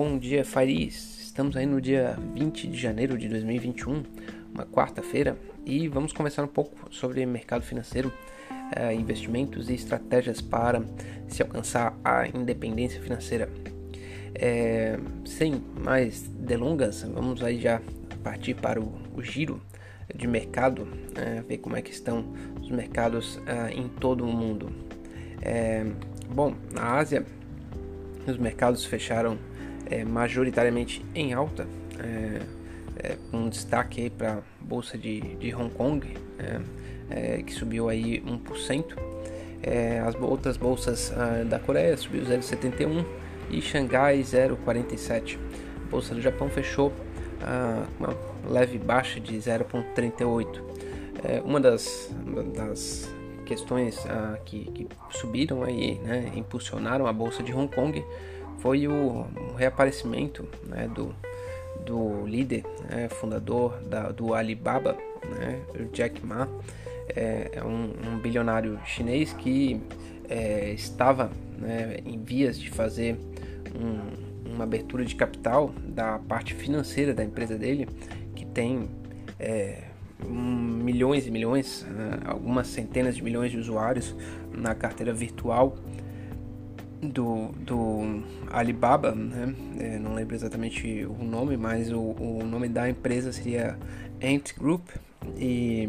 Bom dia, Fariz. Estamos aí no dia 20 de janeiro de 2021, uma quarta-feira, e vamos conversar um pouco sobre mercado financeiro, eh, investimentos e estratégias para se alcançar a independência financeira. É, sem mais delongas, vamos aí já partir para o, o giro de mercado, é, ver como é que estão os mercados é, em todo o mundo. Bom, na Ásia, os mercados fecharam é, majoritariamente em alta, é, é, um destaque para a bolsa de, de Hong Kong, é, que subiu aí 1%. as outras bolsas ah, da Coreia subiu 0,71 e Xangai 0,47. A bolsa do Japão fechou ah, uma leve baixa de 0,38. É, uma das, das questões ah, que, que, subiram aí, né, impulsionaram a bolsa de Hong Kong foi o, reaparecimento né, do, do líder, né, fundador da, do Alibaba, né, Jack Ma, é, é um, um, bilionário chinês que é, estava né, em vias de fazer um, uma abertura de capital da parte financeira da empresa dele, que tem é, milhões e milhões, né, algumas centenas de milhões de usuários na carteira virtual do, do Alibaba, né? É, não lembro exatamente o nome, mas o, o nome da empresa seria Ant Group e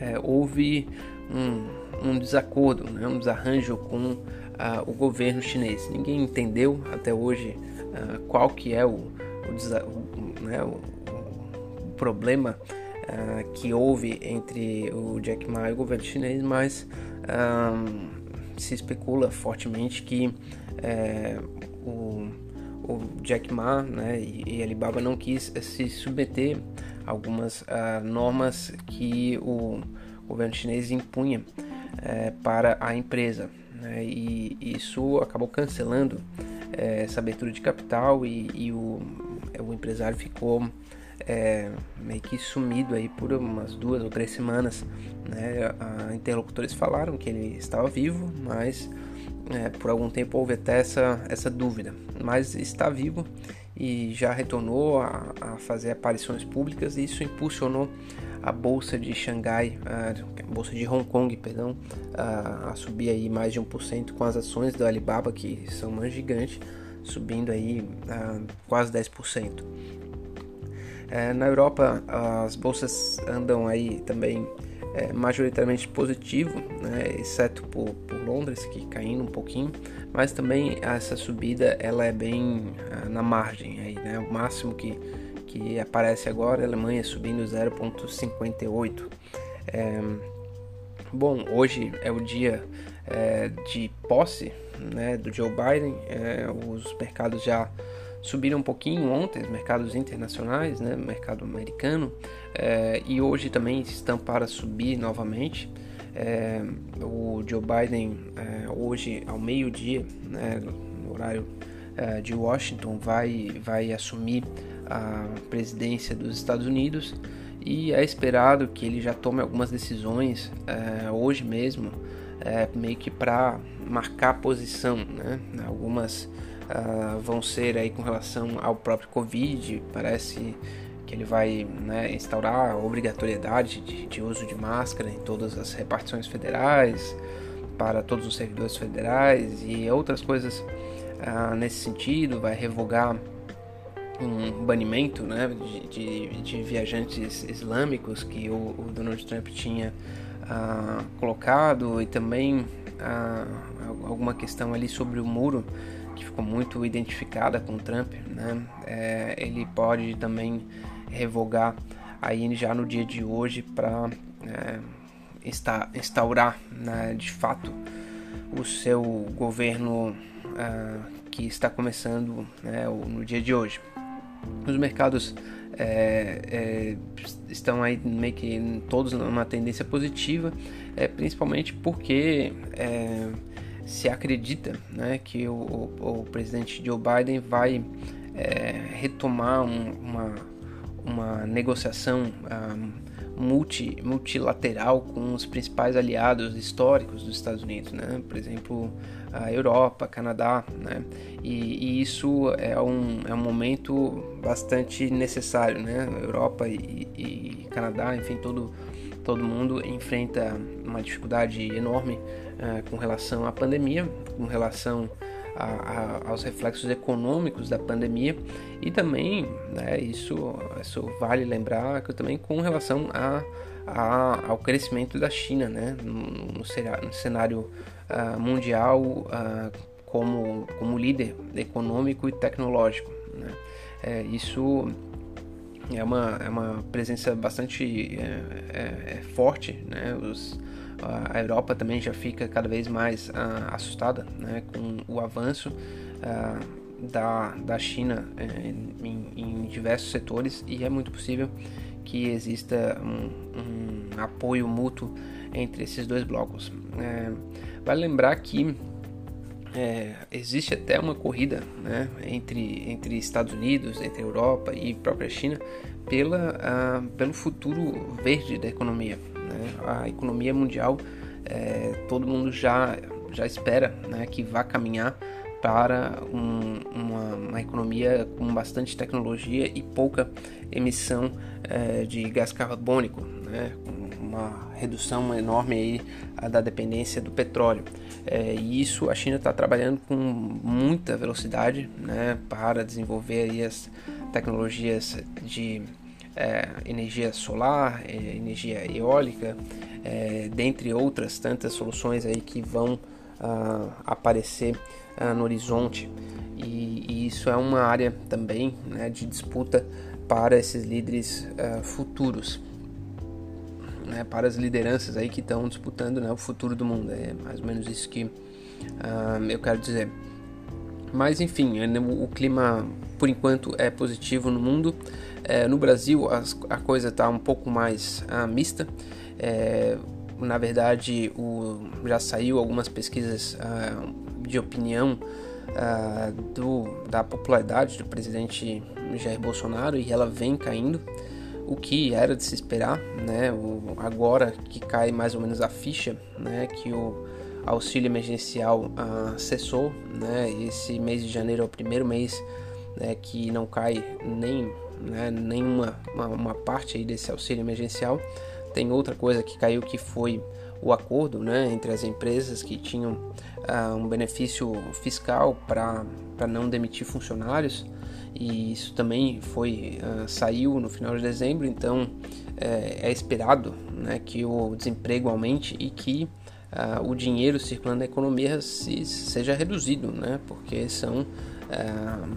é, houve um, um desacordo, né? um desarranjo com uh, o governo chinês. Ninguém entendeu até hoje uh, qual que é o, o, né, o, o problema uh, que houve entre o Jack Ma e o governo chinês, mas se especula fortemente que é, o, o, Jack Ma né, e, e Alibaba não quis se submeter a algumas normas que o governo chinês impunha é, para a empresa né, e isso acabou cancelando é, essa abertura de capital e, e o, o, empresário ficou meio que sumido aí por umas duas ou três semanas. Né? A, interlocutores falaram que ele estava vivo, mas é, por algum tempo houve até essa, essa dúvida. Mas está vivo e já retornou a, a fazer aparições públicas e isso impulsionou a bolsa de Xangai, a bolsa de Hong Kong, perdão, a, a subir aí mais de 1% com as ações do Alibaba, que são uma gigante, subindo aí a quase 10%. É, na Europa, as bolsas andam aí também é, majoritariamente positivo, né, exceto por, por, Londres, que caindo um pouquinho, mas também essa subida ela é bem ah, na margem, aí, né, o máximo que que aparece agora, a Alemanha subindo 0,58. É, bom, hoje é o dia é, de posse né, do Joe Biden, é, os mercados já subiram um pouquinho ontem, os mercados internacionais, né, mercado americano, é, e hoje também estão para subir novamente. É, o Joe Biden, é, hoje ao meio-dia, né, no horário de Washington, vai, vai assumir a presidência dos Estados Unidos e é esperado que ele já tome algumas decisões hoje mesmo, meio que para marcar posição, né? Algumas uh, vão ser aí com relação ao próprio Covid, parece que ele vai né, instaurar a obrigatoriedade de, de uso de máscara em todas as repartições federais, para todos os servidores federais e outras coisas uh, nesse sentido, vai revogar um banimento né, de, de, de, viajantes islâmicos que o, o Donald Trump tinha uh, colocado e também uh, alguma questão ali sobre o muro que ficou muito identificada com Trump, né? É, ele pode também revogar aí já no dia de hoje para é, instaurar né, de fato o seu governo uh, que está começando né, no dia de hoje. Os mercados é, é, estão aí meio que todos numa tendência positiva, é, principalmente porque é, se acredita né, que o, o, o, presidente Joe Biden vai é, retomar um, uma, uma negociação um, multi, multilateral com os principais aliados históricos dos Estados Unidos, né? por exemplo, a Europa, Canadá, né? e, e isso é um, é um momento bastante necessário. Né? Europa e, e Canadá, enfim, todo, todo mundo enfrenta uma dificuldade enorme uh, com relação à pandemia, com relação a, a, aos reflexos econômicos da pandemia e também né, isso, isso vale lembrar que também com relação a, a, ao crescimento da China né, no, no cenário uh, mundial uh, como, como líder econômico e tecnológico. Né. É, isso é uma, é uma presença bastante é, é, é forte, né? Os, a Europa também já fica cada vez mais uh, assustada né, com o avanço uh, da, da China uh, em, em, diversos setores e é muito possível que exista um, um apoio mútuo entre esses dois blocos. É, vale lembrar que é, existe até uma corrida né, entre, entre Estados Unidos, entre Europa e própria China pela, pelo futuro verde da economia. Né? A economia mundial, é, todo mundo já, já espera né, que vá caminhar para um, uma, uma, economia com bastante tecnologia e pouca emissão é, de gás carbônico, né, uma redução enorme aí da dependência do petróleo. É, e isso a China está trabalhando com muita velocidade né, para desenvolver aí as tecnologias de é, energia solar, é, energia eólica, é, dentre outras tantas soluções aí que vão ah, aparecer ah, no horizonte. E, e, isso é uma área também né, de disputa para esses líderes ah, futuros. Né, para as lideranças aí que estão disputando né, o futuro do mundo. É mais ou menos isso que eu quero dizer. Mas enfim, o clima por enquanto é positivo no mundo. É, no Brasil as, a coisa está um pouco mais ah, mista. É, na verdade, o, já saiu algumas pesquisas ah, de opinião ah, do, da popularidade do presidente Jair Bolsonaro e ela vem caindo, o que era de se esperar, né? O, agora que cai mais ou menos a ficha, né? Que o auxílio emergencial ah, cessou, né? Esse mês de janeiro é o primeiro mês né, que não cai nem né, nenhuma uma, uma, parte aí desse auxílio emergencial. Tem outra coisa que caiu que foi o acordo né, entre as empresas que tinham uh, um benefício fiscal para não demitir funcionários e isso também foi uh, saiu no final de dezembro então é, é esperado né, que o desemprego aumente e que uh, o dinheiro circulando na economia se, seja reduzido né, porque são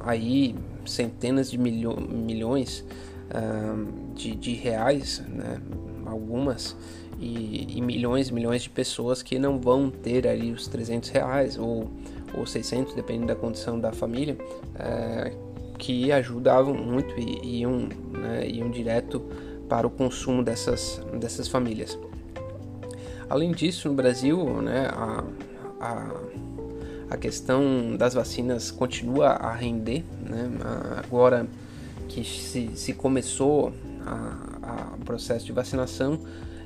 aí centenas de milho, milhões uh, de, de, reais, né? algumas, e, e, milhões e milhões de pessoas que não vão ter ali os 300 reais ou, ou 600, dependendo da condição da família, uh, que ajudavam muito e iam, né, iam direto para o consumo dessas, dessas famílias. Além disso, no Brasil, né, a, a a questão das vacinas continua a render, né? agora que se, se começou o processo de vacinação,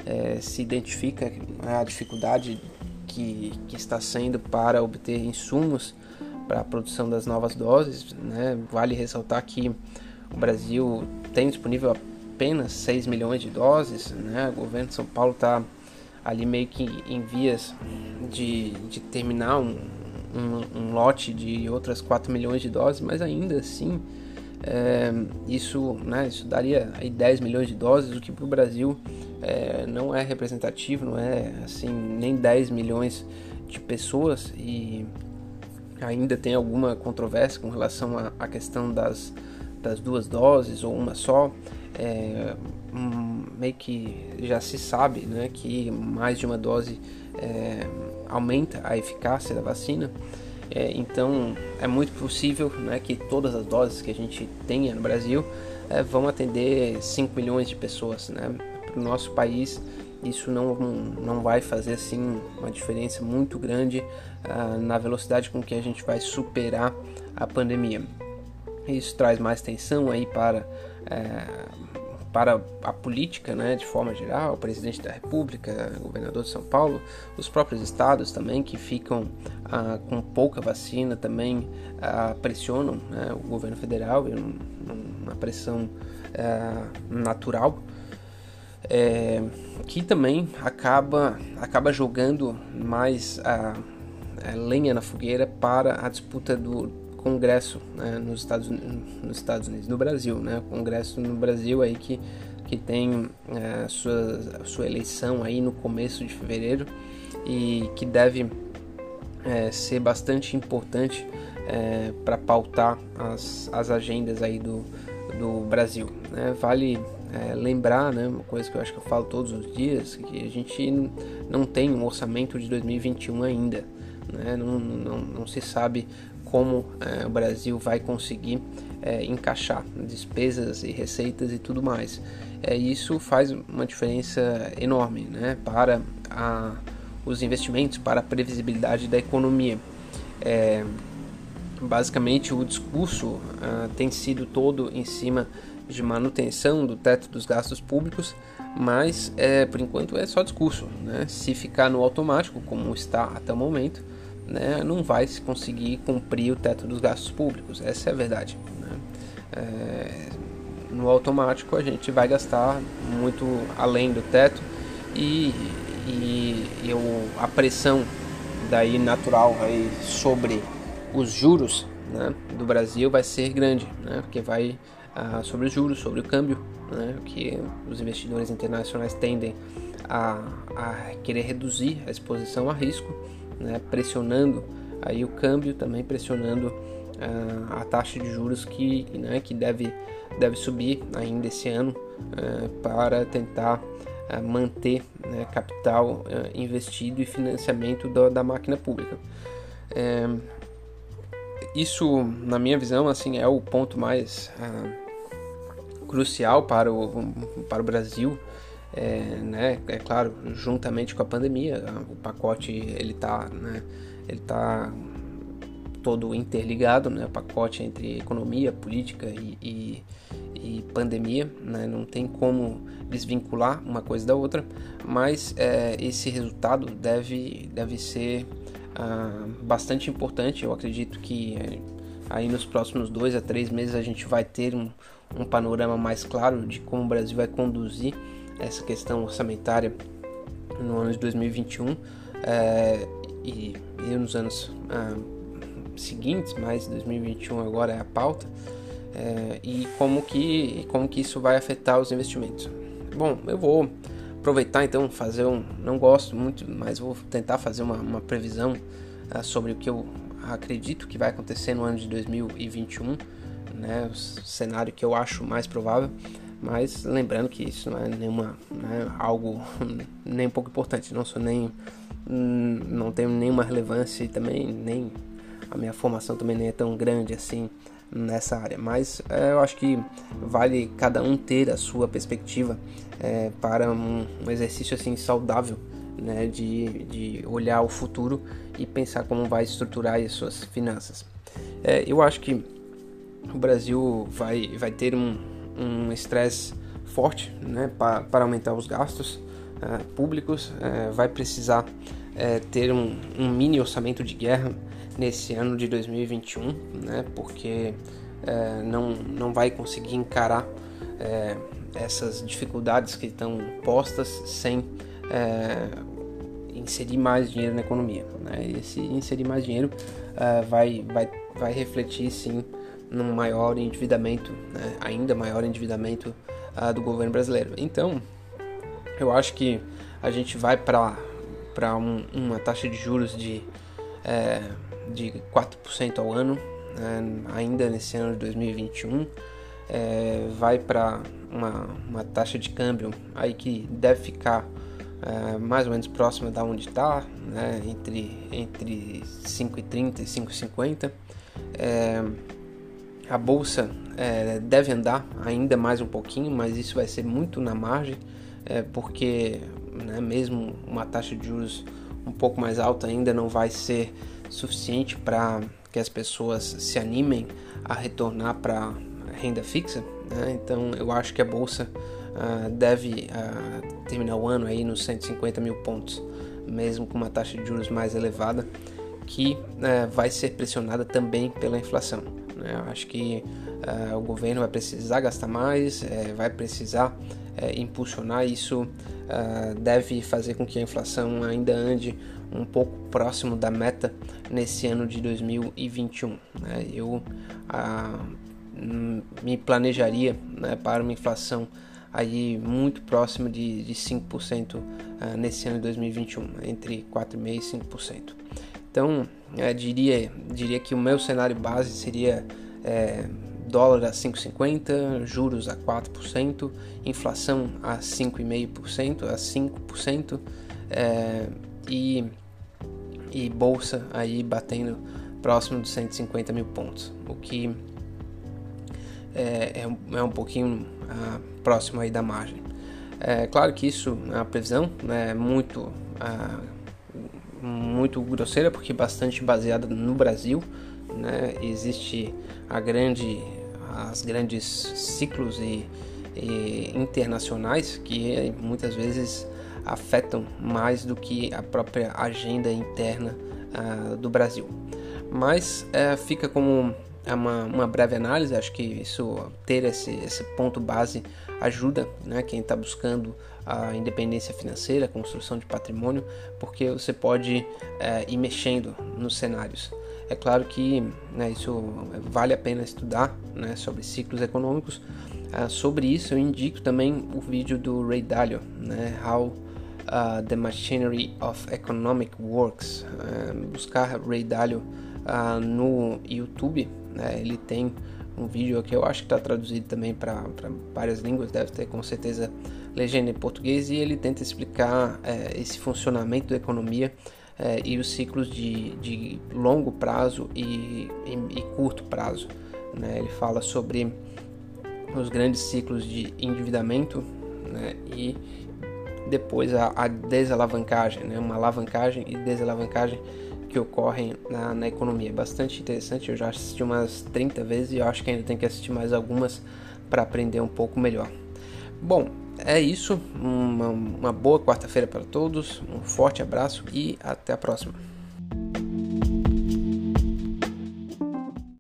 é, se identifica a dificuldade que, que está sendo para obter insumos para a produção das novas doses. Né? Vale ressaltar que o Brasil tem disponível apenas 6 milhões de doses, né? o governo de São Paulo está ali meio que em vias de, de terminar um, um, um, lote de outras 4 milhões de doses, mas ainda assim é, isso, né, isso daria aí 10 milhões de doses, o que para o Brasil é, não é representativo, não é assim nem 10 milhões de pessoas e ainda tem alguma controvérsia com relação à questão das, das duas doses ou uma só. É, um, meio que já se sabe né, que mais de uma dose é, aumenta a eficácia da vacina. É, então é muito possível né, que todas as doses que a gente tenha no Brasil é, vão atender 5 milhões de pessoas. Né? Para o nosso país isso não, não vai fazer assim uma diferença muito grande ah, na velocidade com que a gente vai superar a pandemia. Isso traz mais tensão aí para é, para a política, né, de forma geral, o presidente da República, o governador de São Paulo, os próprios estados também que ficam ah, com pouca vacina também ah, pressionam né, o governo federal, uma pressão ah, natural, é, que também acaba, acaba jogando mais a, a lenha na fogueira para a disputa do, congresso né, nos, Estados, nos Estados Unidos, no Brasil, né, congresso no Brasil aí que, que tem é, sua, sua eleição aí no começo de fevereiro e que deve é, ser bastante importante é, para pautar as, as agendas aí do, do Brasil. Né? Vale é, lembrar, né, uma coisa que eu acho que eu falo todos os dias, que a gente não tem um orçamento de 2021 ainda. Né? Não, não, não se sabe como é, o Brasil vai conseguir é, encaixar despesas e receitas e tudo mais. É, isso faz uma diferença enorme né, para a, os investimentos, para a previsibilidade da economia. É, basicamente, o discurso uh, tem sido todo em cima de manutenção do teto dos gastos públicos, mas é, por enquanto é só discurso. Né? Se ficar no automático, como está até o momento, né, não vai se conseguir cumprir o teto dos gastos públicos. Essa é a verdade. Né? É, no automático a gente vai gastar muito além do teto e, e, e a pressão daí natural aí sobre os juros né, do Brasil vai ser grande, né, porque vai ah, sobre os juros, sobre o câmbio, né, que os investidores internacionais tendem a, a querer reduzir a exposição a risco né, pressionando aí o câmbio, também pressionando uh, a taxa de juros que, né, que deve, deve subir ainda esse ano uh, para tentar uh, manter né, capital investido e financiamento da, da máquina pública. isso, na minha visão, assim, é o ponto mais crucial para o, para o Brasil é, né, é claro, juntamente com a pandemia, o pacote ele está né, ele tá todo interligado, né, o pacote entre economia, política e, e, e pandemia, né, não tem como desvincular uma coisa da outra, mas é, esse resultado deve, deve ser ah, bastante importante. Eu acredito que é, aí nos próximos dois a três meses a gente vai ter um, um panorama mais claro de como o Brasil vai conduzir essa questão orçamentária no ano de 2021 é, e, e, nos anos ah, seguintes, mas 2021 agora é a pauta, é, e como que, como que isso vai afetar os investimentos. Bom, eu vou aproveitar então fazer um, não gosto muito, mas vou tentar fazer uma, uma previsão ah, sobre o que eu acredito que vai acontecer no ano de 2021, né, o cenário que eu acho mais provável. Mas lembrando que isso não é nenhuma né, algo nem um pouco importante, não sou nem não tenho nenhuma relevância e também nem a minha formação também nem é tão grande assim nessa área, mas é, eu acho que vale cada um ter a sua perspectiva é, para um, um, exercício assim saudável, né, de, de olhar o futuro e pensar como vai estruturar as suas finanças. É, eu acho que o Brasil vai, vai ter um, um estresse forte né, para, para aumentar os gastos uh, públicos, uh, vai precisar uh, ter um, um, mini orçamento de guerra nesse ano de 2021, né, porque não, não vai conseguir encarar essas dificuldades que estão postas sem inserir mais dinheiro na economia. Né? Esse inserir mais dinheiro vai, vai, vai refletir sim num maior endividamento, né, ainda maior endividamento uh, do governo brasileiro. Então, eu acho que a gente vai para um, uma taxa de juros de, é, de 4% ao ano, né, ainda nesse ano de 2021. É, vai para uma, uma taxa de câmbio aí que deve ficar é, mais ou menos próxima da onde está, né, entre, entre 5,30 e 5,50. É, a bolsa é, deve andar ainda mais um pouquinho, mas isso vai ser muito na margem, é, porque né, mesmo uma taxa de juros um pouco mais alta ainda não vai ser suficiente para que as pessoas se animem a retornar para renda fixa. Né? Então eu acho que a bolsa uh, deve uh, terminar o ano aí nos 150 mil pontos, mesmo com uma taxa de juros mais elevada, que uh, vai ser pressionada também pela inflação. Né? Acho que o governo vai precisar gastar mais, eh, vai precisar eh, impulsionar isso, deve fazer com que a inflação ainda ande um pouco próximo da meta nesse ano de 2021. Né? Eu me planejaria né, para uma inflação aí muito próxima de, de 5% uh, nesse ano de 2021, entre 4,5% e 5%. Então, uh, diria, diria que o meu cenário base seria é, dólar a 5,50, juros a 4%, inflação a 5,5%, a 5% é, e, e bolsa aí batendo próximo dos 150 mil pontos, o que é, é, um, é um pouquinho uh, próximo aí da margem. É claro que isso é uma previsão né, muito, uh, muito grosseira, porque bastante baseada no Brasil. Né, existe a grande, as grandes ciclos e, e internacionais que muitas vezes afetam mais do que a própria agenda interna uh, do Brasil. Mas uh, fica como uma, uma breve análise, acho que isso ter esse, esse ponto base ajuda né, quem está buscando a independência financeira, a construção de patrimônio, porque você pode é, ir mexendo nos cenários. É claro que né, isso vale a pena estudar né, sobre ciclos econômicos. Uh, sobre isso eu indico também o vídeo do Ray Dalio, né, How uh, the Machinery of Economic Works. Uh, buscar Ray Dalio no YouTube né? Ele tem um vídeo que eu acho que está traduzido também para várias línguas, deve ter com certeza legenda em português, e ele tenta explicar é, esse funcionamento da economia é, e os ciclos de, de longo prazo e, e, e curto prazo. Né? Ele fala sobre os grandes ciclos de endividamento né? e depois a, a desalavancagem, né? uma alavancagem e desalavancagem que ocorrem na, na economia. É bastante interessante, eu já assisti umas 30 vezes e eu acho que ainda tem que assistir mais algumas para aprender um pouco melhor. Bom, é isso. Uma, uma boa quarta-feira para todos, um forte abraço e até a próxima.